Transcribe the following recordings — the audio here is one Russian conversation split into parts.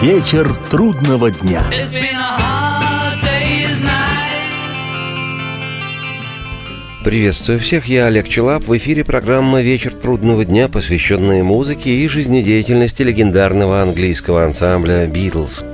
Вечер трудного дня. Приветствую всех, я Олег Челап. В эфире программа «Вечер трудного дня», посвященная музыке и жизнедеятельности легендарного английского ансамбля «Битлз».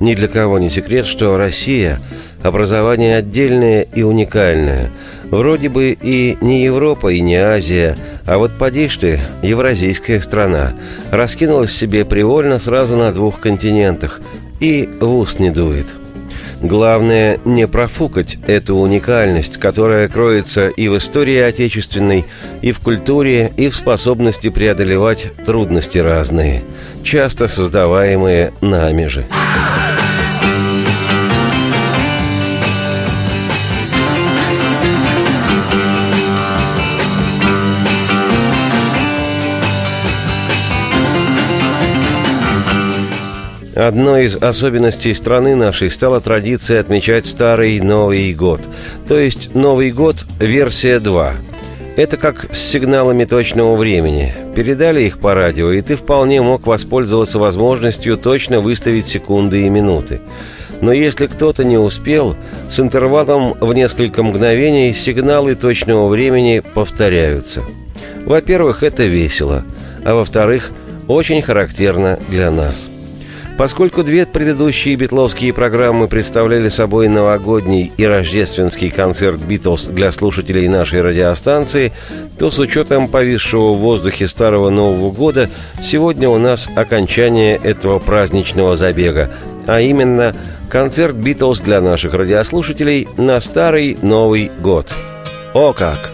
Ни для кого не секрет, что Россия – образование отдельное и уникальное. Вроде бы и не Европа, и не Азия, а вот поди ты, евразийская страна, раскинулась себе привольно сразу на двух континентах. И в уст не дует – Главное не профукать эту уникальность, которая кроется и в истории отечественной, и в культуре, и в способности преодолевать трудности разные, часто создаваемые нами же. Одной из особенностей страны нашей стала традиция отмечать Старый Новый год, то есть Новый год версия 2. Это как с сигналами точного времени. Передали их по радио, и ты вполне мог воспользоваться возможностью точно выставить секунды и минуты. Но если кто-то не успел, с интервалом в несколько мгновений сигналы точного времени повторяются. Во-первых, это весело, а во-вторых, очень характерно для нас – Поскольку две предыдущие битловские программы представляли собой новогодний и рождественский концерт «Битлз» для слушателей нашей радиостанции, то с учетом повисшего в воздухе Старого Нового года сегодня у нас окончание этого праздничного забега, а именно концерт «Битлз» для наших радиослушателей на Старый Новый год. О как!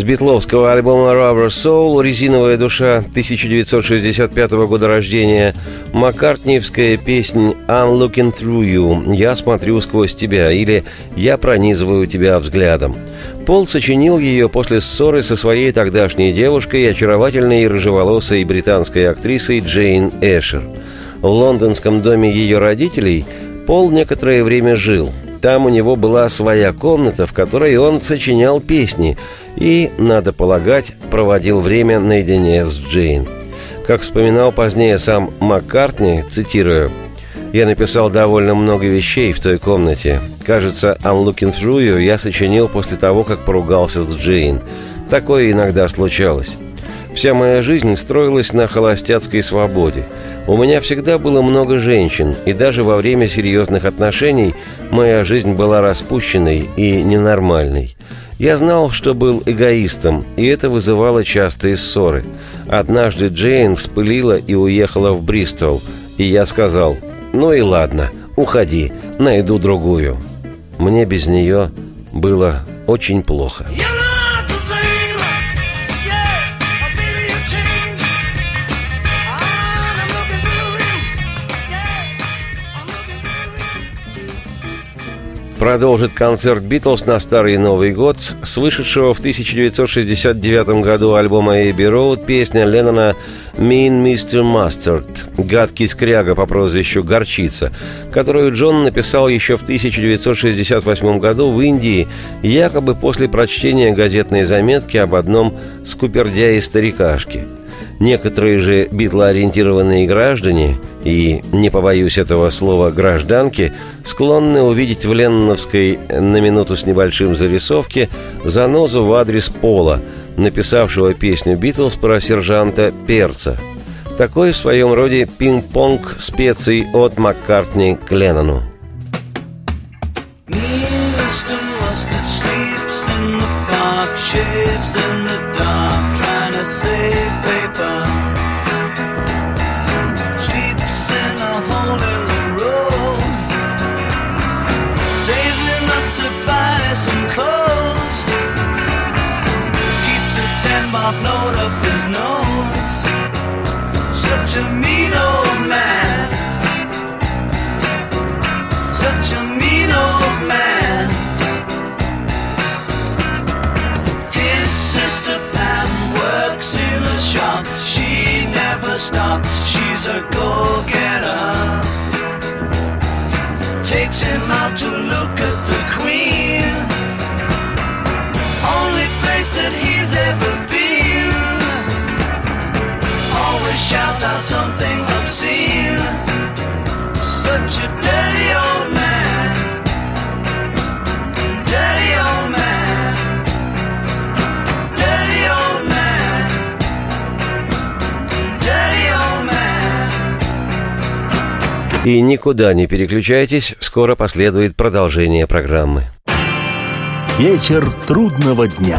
С битловского альбома Rubber Soul «Резиновая душа» 1965 года рождения Маккартниевская песня «I'm looking through you» «Я смотрю сквозь тебя» или «Я пронизываю тебя взглядом». Пол сочинил ее после ссоры со своей тогдашней девушкой, очаровательной рыжеволосой британской актрисой Джейн Эшер. В лондонском доме ее родителей Пол некоторое время жил – там у него была своя комната, в которой он сочинял песни и, надо полагать, проводил время наедине с Джейн. Как вспоминал позднее сам Маккартни, цитирую, «Я написал довольно много вещей в той комнате. Кажется, «I'm looking through you» я сочинил после того, как поругался с Джейн. Такое иногда случалось. Вся моя жизнь строилась на холостяцкой свободе. У меня всегда было много женщин, и даже во время серьезных отношений моя жизнь была распущенной и ненормальной. Я знал, что был эгоистом, и это вызывало частые ссоры. Однажды Джейн вспылила и уехала в Бристол, и я сказал, «Ну и ладно, уходи, найду другую». Мне без нее было очень плохо. Продолжит концерт «Битлз» на Старый Новый год с вышедшего в 1969 году альбома «Эйби Роуд» песня Леннона «Mean Mr. Mustard» «Гадкий скряга» по прозвищу «Горчица», которую Джон написал еще в 1968 году в Индии, якобы после прочтения газетной заметки об одном скупердяе-старикашке – Некоторые же битлоориентированные граждане, и, не побоюсь этого слова, гражданки, склонны увидеть в Ленноновской на минуту с небольшим зарисовке занозу в адрес Пола, написавшего песню «Битлз» про сержанта Перца. Такой в своем роде пинг-понг специй от Маккартни к Леннону. stop. She's a go getter. Takes him out to look at the queen. Only place that he's ever been. Always shouts out something obscene. Such a dirty old. И никуда не переключайтесь, скоро последует продолжение программы. Вечер трудного дня.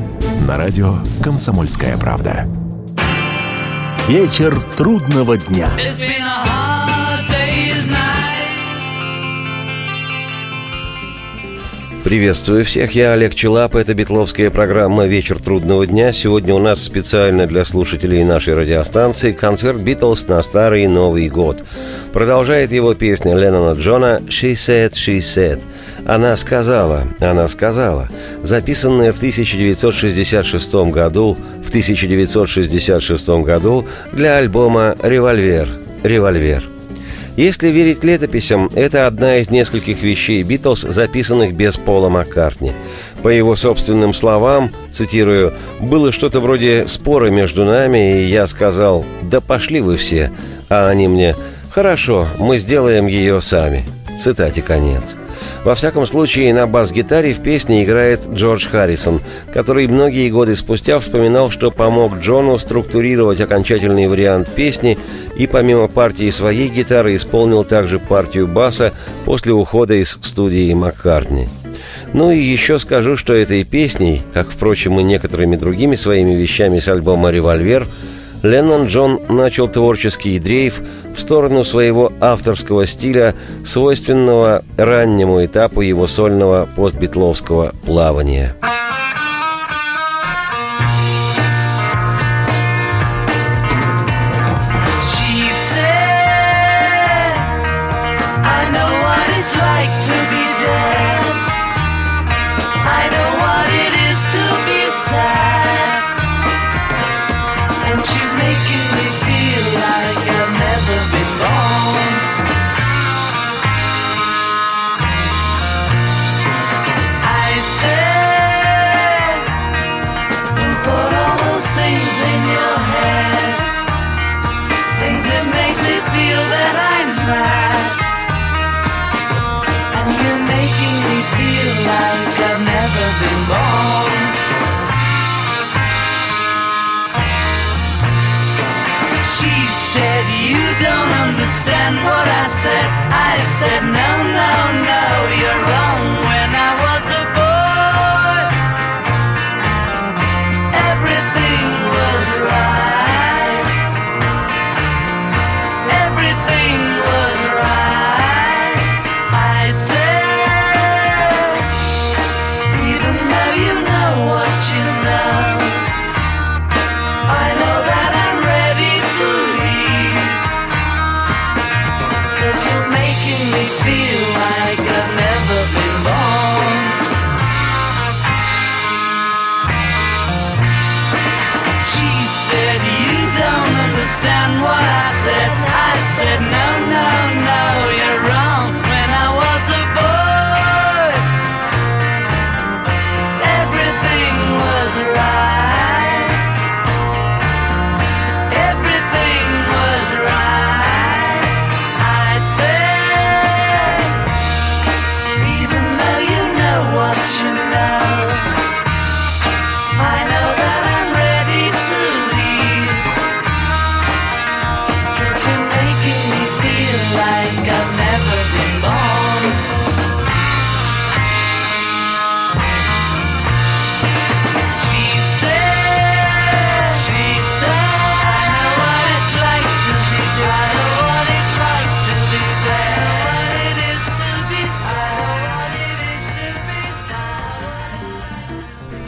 на радио «Комсомольская правда». Вечер трудного дня. Приветствую всех, я Олег Челап, это битловская программа «Вечер трудного дня». Сегодня у нас специально для слушателей нашей радиостанции концерт «Битлз» на Старый Новый год. Продолжает его песня Леннона Джона «She said, she said». Она сказала, она сказала, записанная в 1966 году, в 1966 году для альбома «Револьвер», «Револьвер». Если верить летописям, это одна из нескольких вещей Битлз, записанных без Пола Маккартни. По его собственным словам, цитирую, «было что-то вроде спора между нами, и я сказал, да пошли вы все», а они мне, «хорошо, мы сделаем ее сами». Цитате конец. Во всяком случае, на бас-гитаре в песне играет Джордж Харрисон, который многие годы спустя вспоминал, что помог Джону структурировать окончательный вариант песни и помимо партии своей гитары исполнил также партию баса после ухода из студии Маккартни. Ну и еще скажу, что этой песней, как, впрочем, и некоторыми другими своими вещами с альбома «Револьвер», Леннон Джон начал творческий дрейф в сторону своего авторского стиля, свойственного раннему этапу его сольного постбитловского плавания.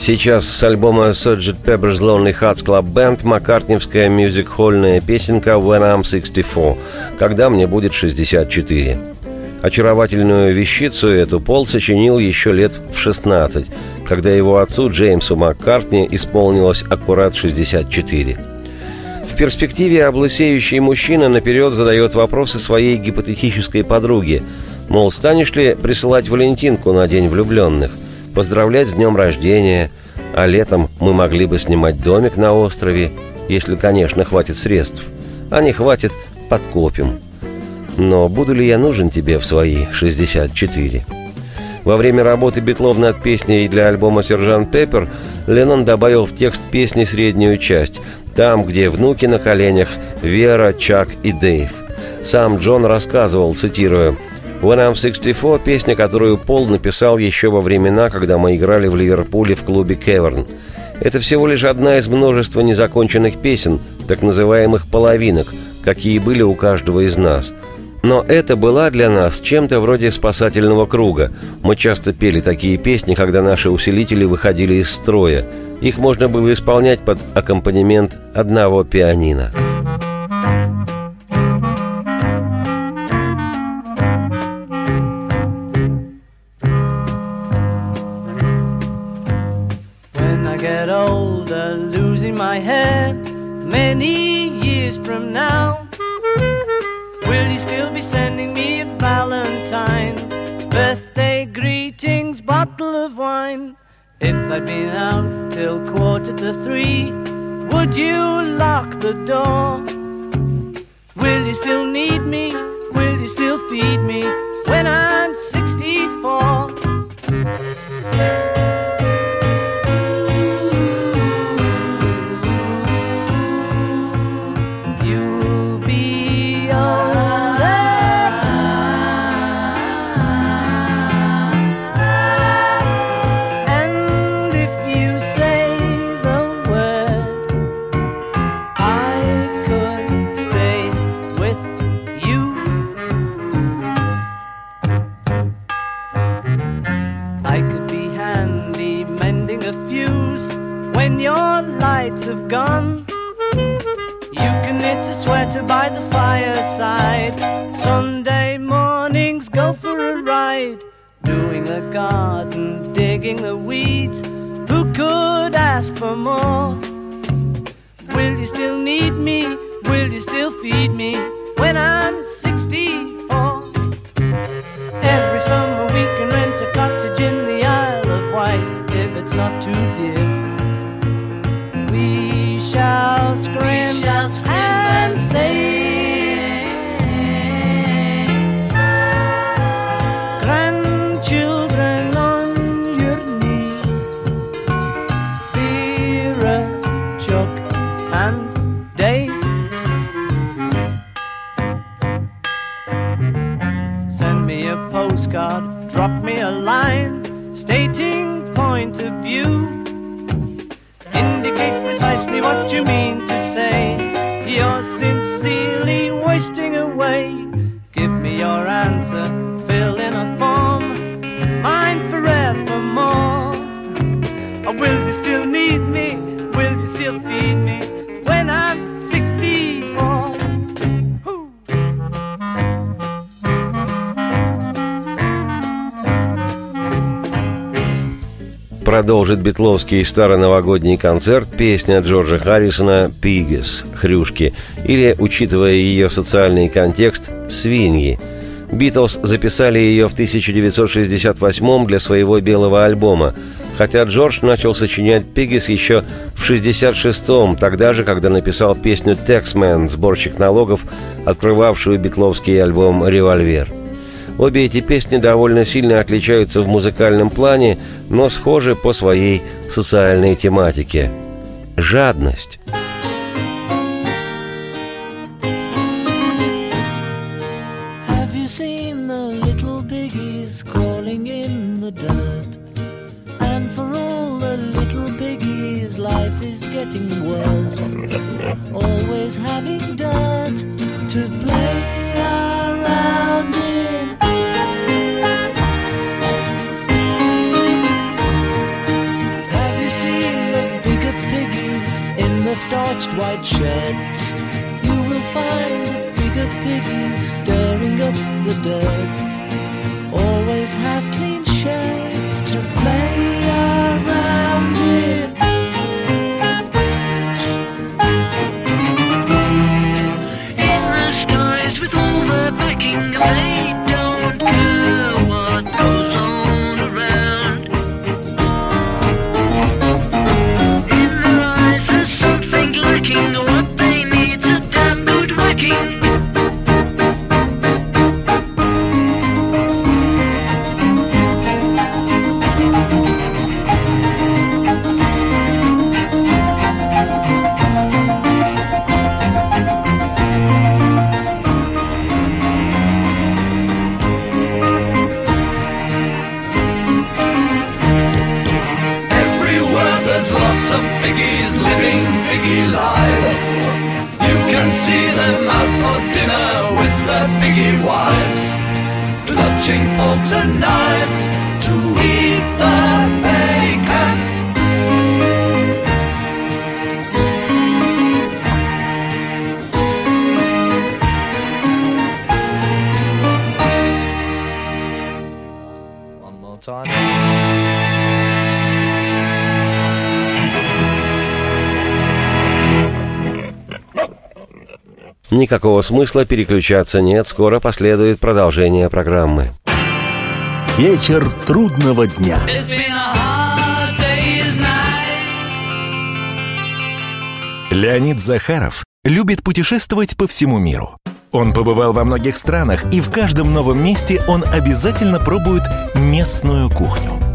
Сейчас с альбома Sgt. Pepper's Lonely Hearts Club Band маккартневская мюзик-хольная песенка «When I'm 64», «Когда мне будет 64». Очаровательную вещицу эту Пол сочинил еще лет в 16, когда его отцу Джеймсу Маккартни исполнилось аккурат 64. В перспективе облысеющий мужчина наперед задает вопросы своей гипотетической подруге, мол, станешь ли присылать Валентинку на День влюбленных, поздравлять с днем рождения, а летом мы могли бы снимать домик на острове, если, конечно, хватит средств, а не хватит, подкопим. Но буду ли я нужен тебе в свои 64? Во время работы Битлов над песней для альбома «Сержант Пеппер» Леннон добавил в текст песни среднюю часть, там, где внуки на коленях Вера, Чак и Дэйв. Сам Джон рассказывал, цитируя, «When I'm 64» – песня, которую Пол написал еще во времена, когда мы играли в Ливерпуле в клубе «Кеверн». Это всего лишь одна из множества незаконченных песен, так называемых «половинок», какие были у каждого из нас – но это была для нас чем-то вроде спасательного круга. Мы часто пели такие песни, когда наши усилители выходили из строя. Их можно было исполнять под аккомпанемент одного пианино. I'd been out till quarter to three, would you lock the door? Will you still need me? Will you still feed me when I'm 64? Продолжит битловский староновогодний концерт песня Джорджа Харрисона «Пигес» — «Хрюшки» или, учитывая ее социальный контекст, «Свиньи». Битлз записали ее в 1968 для своего белого альбома, хотя Джордж начал сочинять «Пигес» еще в 66-м, тогда же, когда написал песню «Тексмен», сборщик налогов, открывавшую битловский альбом «Револьвер». Обе эти песни довольно сильно отличаются в музыкальном плане, но схожи по своей социальной тематике. Жадность. In starched white sheds? You will find bigger piggies stirring up the dirt. Always have Никакого смысла переключаться нет, скоро последует продолжение программы. Вечер трудного дня. Леонид Захаров любит путешествовать по всему миру. Он побывал во многих странах, и в каждом новом месте он обязательно пробует местную кухню.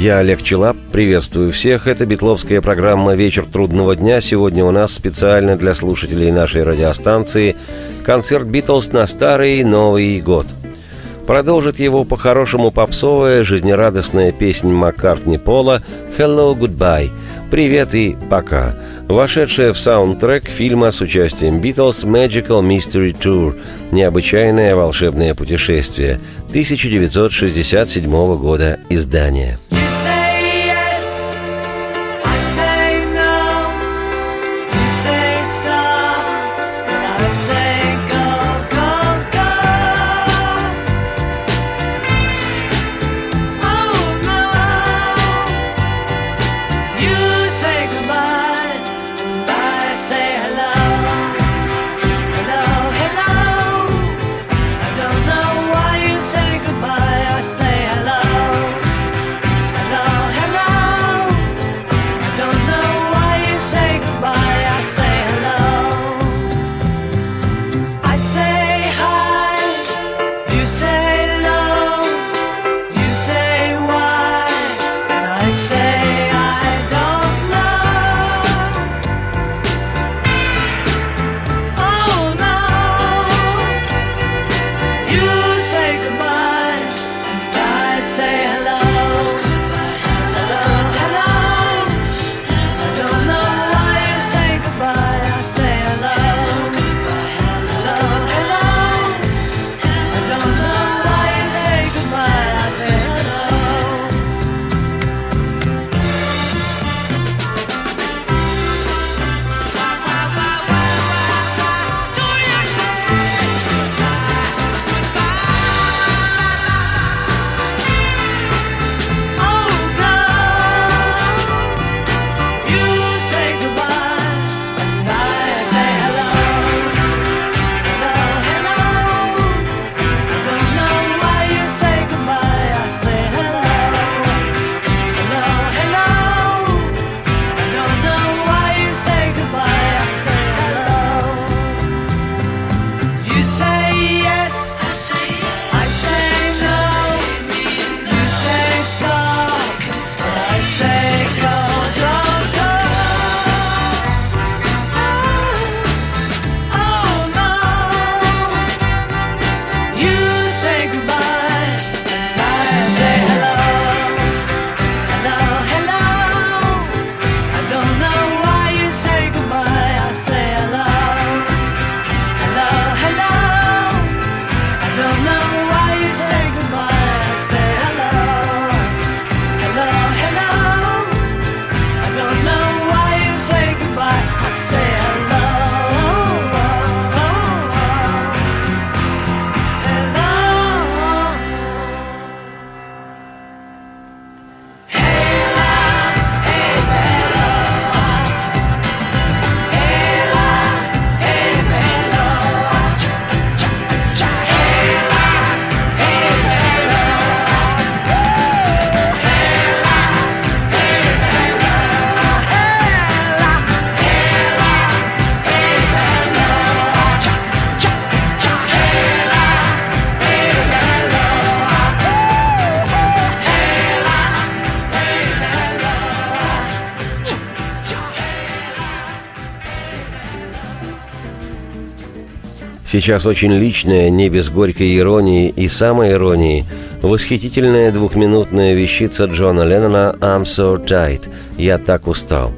Я Олег Челап, приветствую всех. Это битловская программа «Вечер трудного дня». Сегодня у нас специально для слушателей нашей радиостанции концерт «Битлз» на Старый Новый год. Продолжит его по-хорошему попсовая, жизнерадостная песня Маккартни Пола «Hello, Goodbye» «Привет и пока», вошедшая в саундтрек фильма с участием Битлз «Magical Mystery Tour» «Необычайное волшебное путешествие» 1967 года издания. say hello. Сейчас очень личная, не без горькой иронии и самой иронии, восхитительная двухминутная вещица Джона Леннона «I'm so tired» – «Я так устал».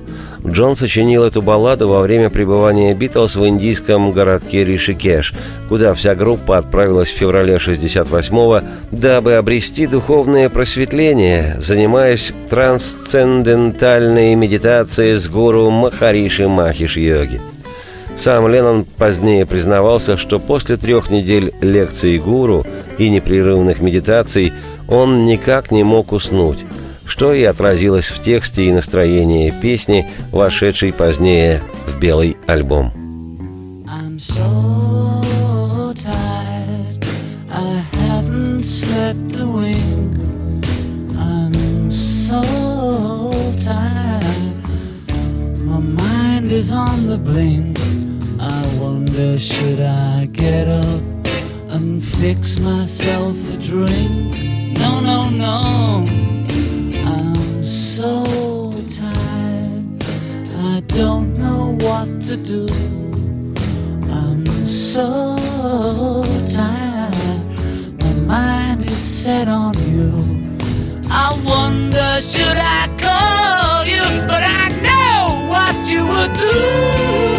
Джон сочинил эту балладу во время пребывания Битлз в индийском городке Ришикеш, куда вся группа отправилась в феврале 68-го, дабы обрести духовное просветление, занимаясь трансцендентальной медитацией с гуру Махариши Махиш Йоги. Сам Леннон позднее признавался, что после трех недель лекций гуру и непрерывных медитаций он никак не мог уснуть, что и отразилось в тексте и настроении песни, вошедшей позднее в белый альбом. I'm so tired, I haven't slept a wink. I'm so tired, my mind is on the blink. Should I get up and fix myself a drink? No, no, no, I'm so tired, I don't know what to do. I'm so tired. My mind is set on you. I wonder, should I call you? But I know what you would do.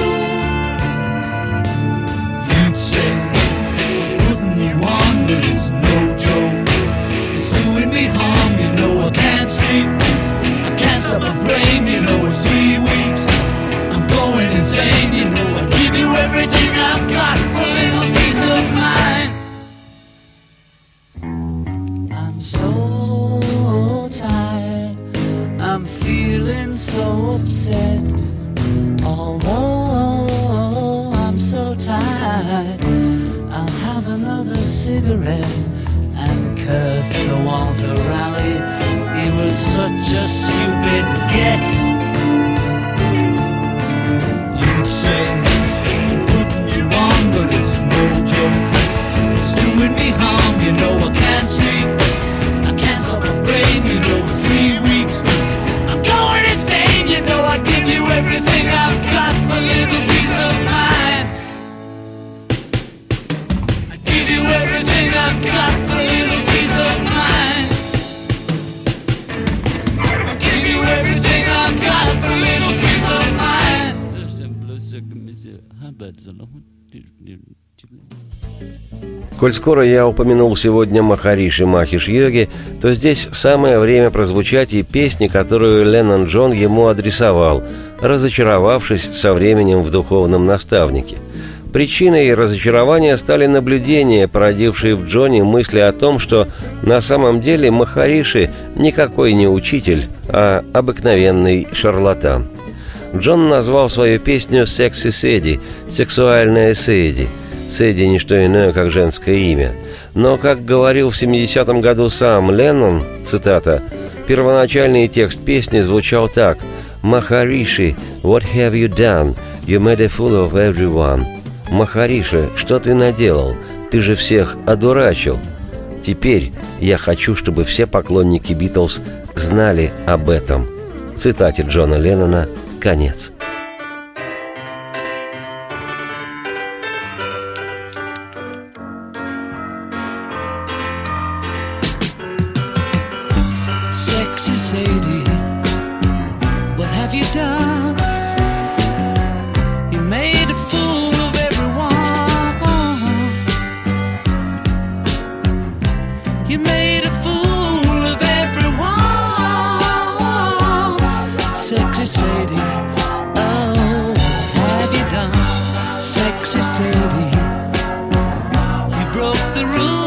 Скоро я упомянул сегодня Махариши Махиш Йоги, то здесь самое время прозвучать и песни, которую Леннон Джон ему адресовал, разочаровавшись со временем в духовном наставнике. Причиной разочарования стали наблюдения, породившие в Джоне мысли о том, что на самом деле Махариши никакой не учитель, а обыкновенный шарлатан. Джон назвал свою песню «Секси Седи» – «Сексуальная Седи». Седи – не что иное, как женское имя. Но, как говорил в 70-м году сам Леннон, цитата, первоначальный текст песни звучал так «Махариши, what have you done? You made a fool of everyone». «Махариши, что ты наделал? Ты же всех одурачил». Теперь я хочу, чтобы все поклонники Битлз знали об этом. Цитате Джона Леннона конец. Sexy city. you broke the rules.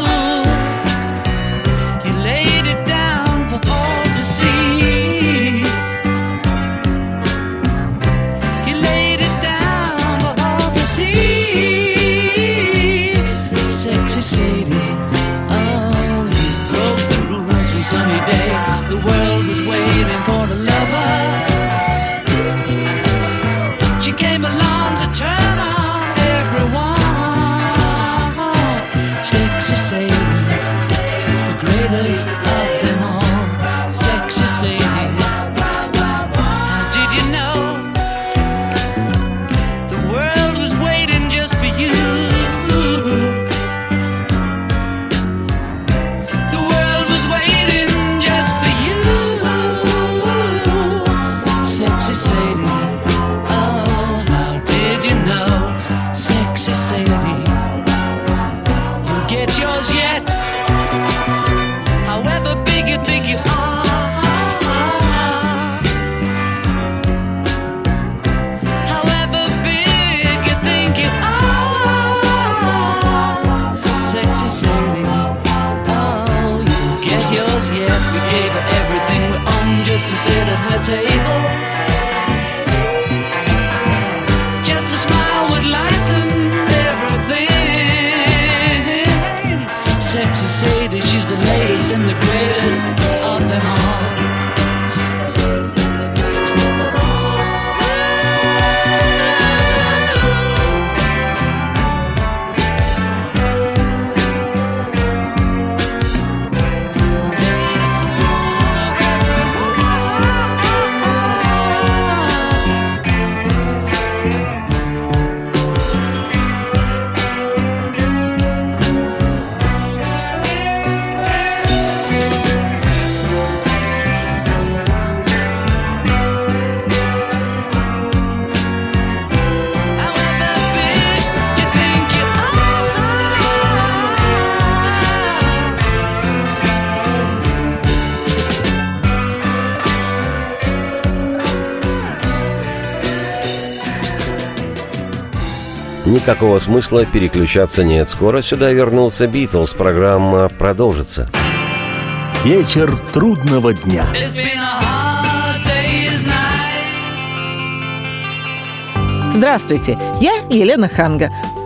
Her table. Никакого смысла переключаться нет. Скоро сюда вернутся Битлз. Программа продолжится. Вечер трудного дня. Здравствуйте, я Елена Ханга.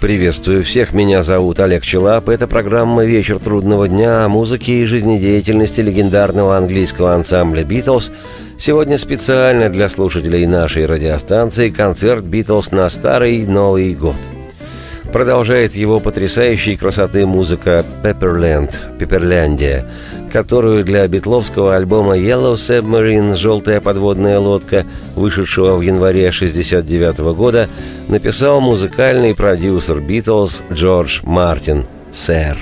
Приветствую всех, меня зовут Олег Челап. Это программа «Вечер трудного дня» о музыке и жизнедеятельности легендарного английского ансамбля «Битлз». Сегодня специально для слушателей нашей радиостанции концерт «Битлз» на Старый Новый год. Продолжает его потрясающей красоты музыка «Пепперленд» – «Пепперляндия», которую для битловского альбома «Yellow Submarine» «Желтая подводная лодка», вышедшего в январе 1969 года, написал музыкальный продюсер «Битлз» Джордж Мартин, сэр.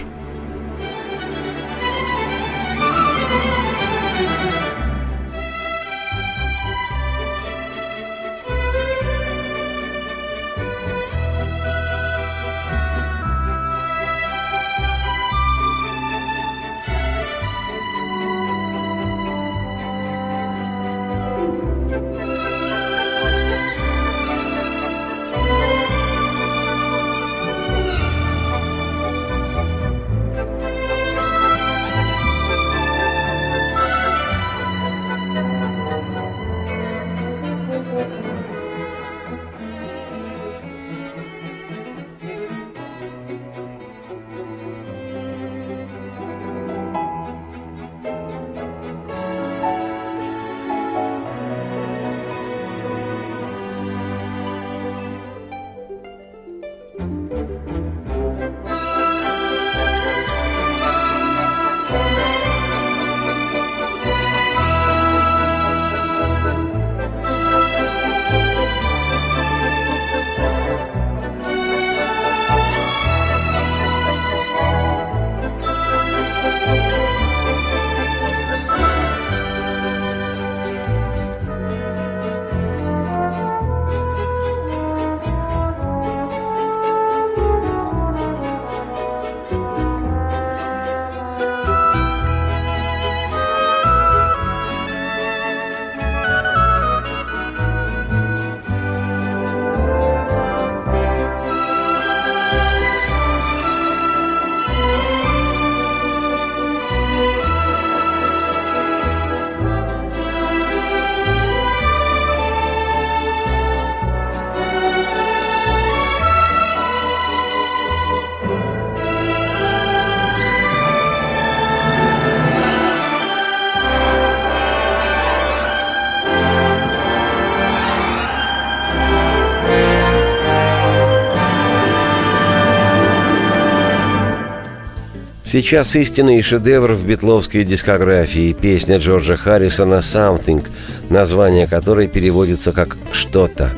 Сейчас истинный шедевр в битловской дискографии – песня Джорджа Харрисона «Something», название которой переводится как «что-то».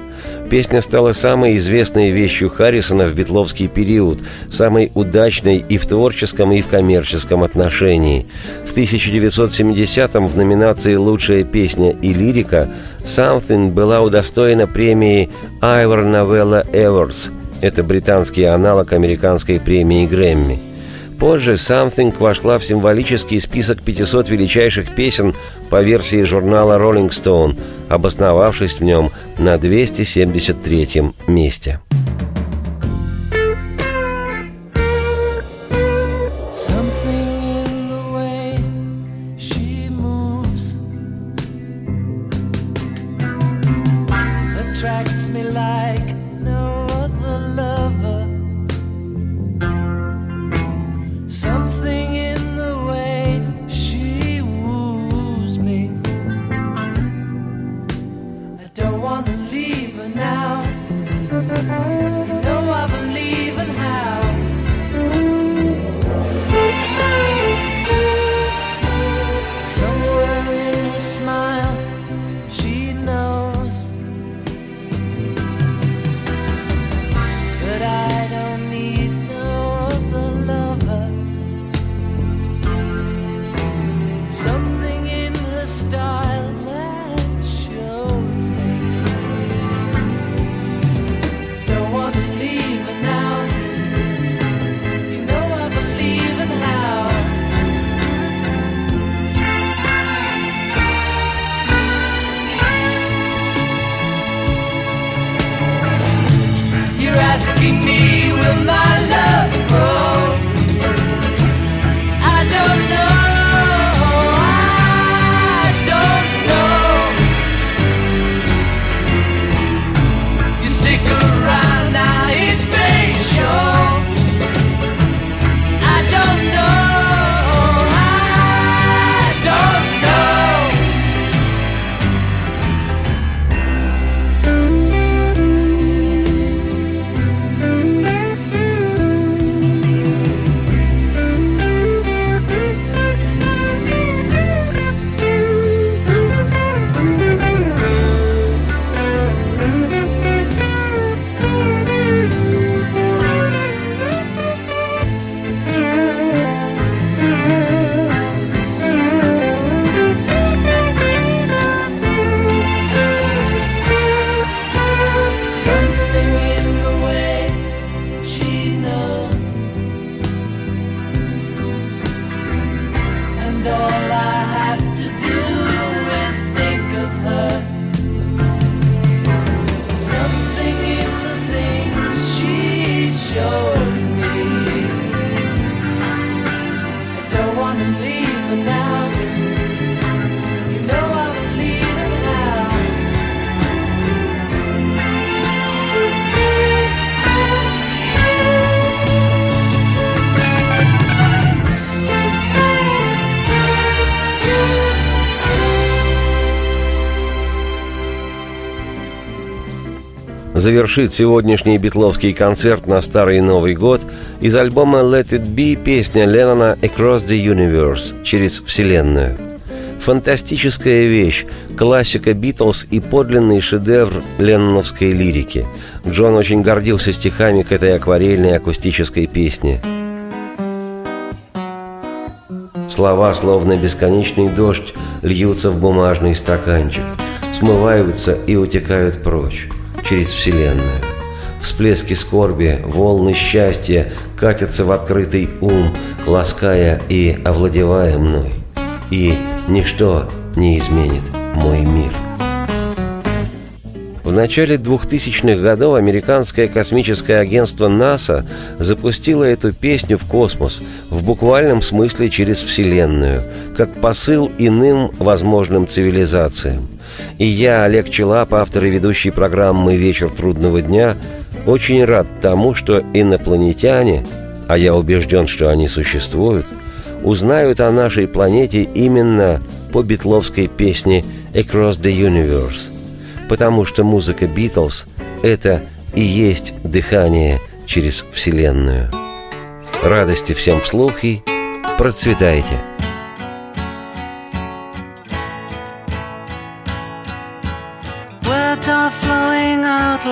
Песня стала самой известной вещью Харрисона в битловский период, самой удачной и в творческом, и в коммерческом отношении. В 1970-м в номинации «Лучшая песня и лирика» «Something» была удостоена премии Ivor Novella Awards. Это британский аналог американской премии Грэмми – Позже «Something» вошла в символический список 500 величайших песен по версии журнала Rolling Stone, обосновавшись в нем на 273 месте. Завершит сегодняшний битловский концерт на Старый Новый год из альбома «Let It Be» песня Леннона «Across the Universe» через Вселенную. Фантастическая вещь, классика Битлз и подлинный шедевр ленноновской лирики. Джон очень гордился стихами к этой акварельной акустической песне. Слова, словно бесконечный дождь, льются в бумажный стаканчик, смываются и утекают прочь через Вселенную. Всплески скорби, волны счастья катятся в открытый ум, лаская и овладевая мной. И ничто не изменит мой мир. В начале 2000-х годов американское космическое агентство НАСА запустило эту песню в космос, в буквальном смысле через Вселенную, как посыл иным возможным цивилизациям – и я, Олег Челап, автор и ведущий программы «Вечер трудного дня», очень рад тому, что инопланетяне, а я убежден, что они существуют, узнают о нашей планете именно по битловской песне «Across the Universe», потому что музыка «Битлз» — это и есть дыхание через Вселенную. Радости всем вслух и процветайте!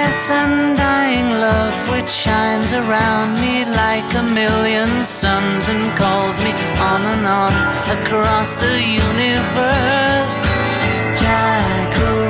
Limitless, undying love which shines around me like a million suns and calls me on and on across the universe. Jackaroo